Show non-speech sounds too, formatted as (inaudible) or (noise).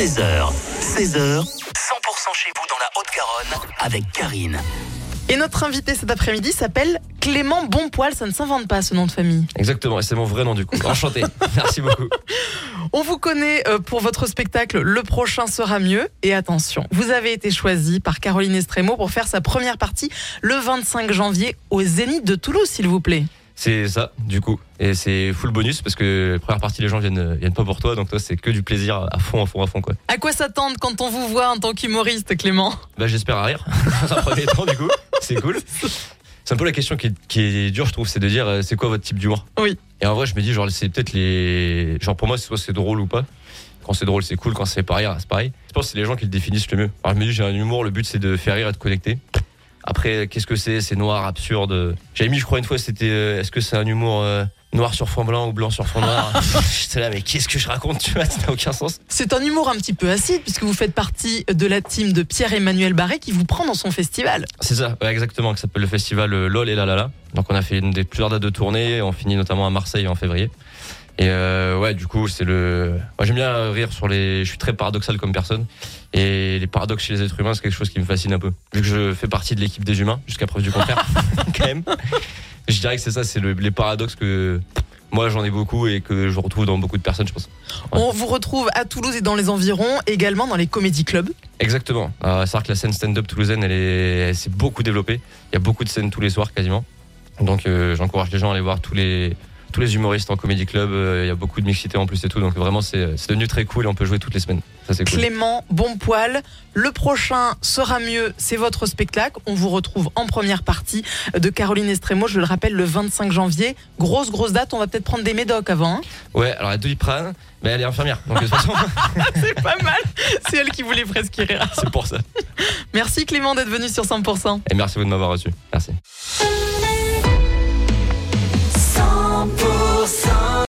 16h, 16h, 100% chez vous dans la Haute-Garonne avec Karine. Et notre invité cet après-midi s'appelle Clément Bonpoil. Ça ne s'invente pas ce nom de famille. Exactement, et c'est mon vrai nom du coup. Enchanté. (laughs) Merci beaucoup. On vous connaît euh, pour votre spectacle Le prochain sera mieux. Et attention, vous avez été choisi par Caroline Estremo pour faire sa première partie le 25 janvier au Zénith de Toulouse, s'il vous plaît. C'est ça, du coup. Et c'est full bonus parce que la première partie, les gens viennent, viennent pas pour toi, donc toi, c'est que du plaisir à fond, à fond, à fond, quoi. À quoi s'attendre quand on vous voit en tant qu'humoriste, Clément? Bah, j'espère à rire. (laughs) Un premier temps, du coup. C'est cool. C'est un peu la question qui est, qui est dure, je trouve, c'est de dire, euh, c'est quoi votre type d'humour? Oui. Et en vrai, je me dis, genre, c'est peut-être les. Genre, pour moi, soit c'est drôle ou pas. Quand c'est drôle, c'est cool. Quand c'est pas rire, c'est pareil. Je pense que c'est les gens qui le définissent le mieux. Alors, je me dis, j'ai un humour, le but, c'est de faire rire et de connecter. Après, qu'est-ce que c'est C'est noir, absurde. J'avais mis, je crois, une fois, c'était euh, est-ce que c'est un humour euh, noir sur fond blanc ou blanc sur fond noir? (laughs) J'étais là, mais qu'est-ce que je raconte Tu vois, ça n'a aucun sens. C'est un humour un petit peu acide puisque vous faites partie de la team de Pierre-Emmanuel Barré qui vous prend dans son festival. C'est ça, ouais, exactement, qui s'appelle le festival euh, LOL et la la la. Donc, on a fait une des plusieurs dates de tournée. On finit notamment à Marseille en février. Et euh, ouais, du coup, c'est le. Moi, j'aime bien rire sur les. Je suis très paradoxal comme personne. Et les paradoxes chez les êtres humains, c'est quelque chose qui me fascine un peu. Vu que je fais partie de l'équipe des humains, jusqu'à preuve du contraire, (laughs) (laughs) quand même. Je dirais que c'est ça, c'est le- les paradoxes que moi j'en ai beaucoup et que je retrouve dans beaucoup de personnes, je pense. Ouais. On vous retrouve à Toulouse et dans les environs, également dans les comédie clubs. Exactement. Euh, c'est vrai que la scène stand-up toulousaine, elle est, elle s'est beaucoup développée. Il y a beaucoup de scènes tous les soirs quasiment. Donc euh, j'encourage les gens à aller voir tous les tous les humoristes en comédie club. Euh, Il y a beaucoup de mixité en plus et tout. Donc vraiment c'est devenu très cool et on peut jouer toutes les semaines. Ça c'est cool. Clément Bonpoil. Le prochain sera mieux, c'est votre spectacle. On vous retrouve en première partie de Caroline Estremo, je le rappelle, le 25 janvier. Grosse, grosse date, on va peut-être prendre des médocs avant. hein. Ouais. Alors la Doliprane, mais elle est infirmière. Donc de toute façon (laughs) C'est pas mal. C'est elle qui voulait prescrire. c'est pour ça. Merci Clément d'être venu sur 100%. Et merci vous de m'avoir reçu. Merci.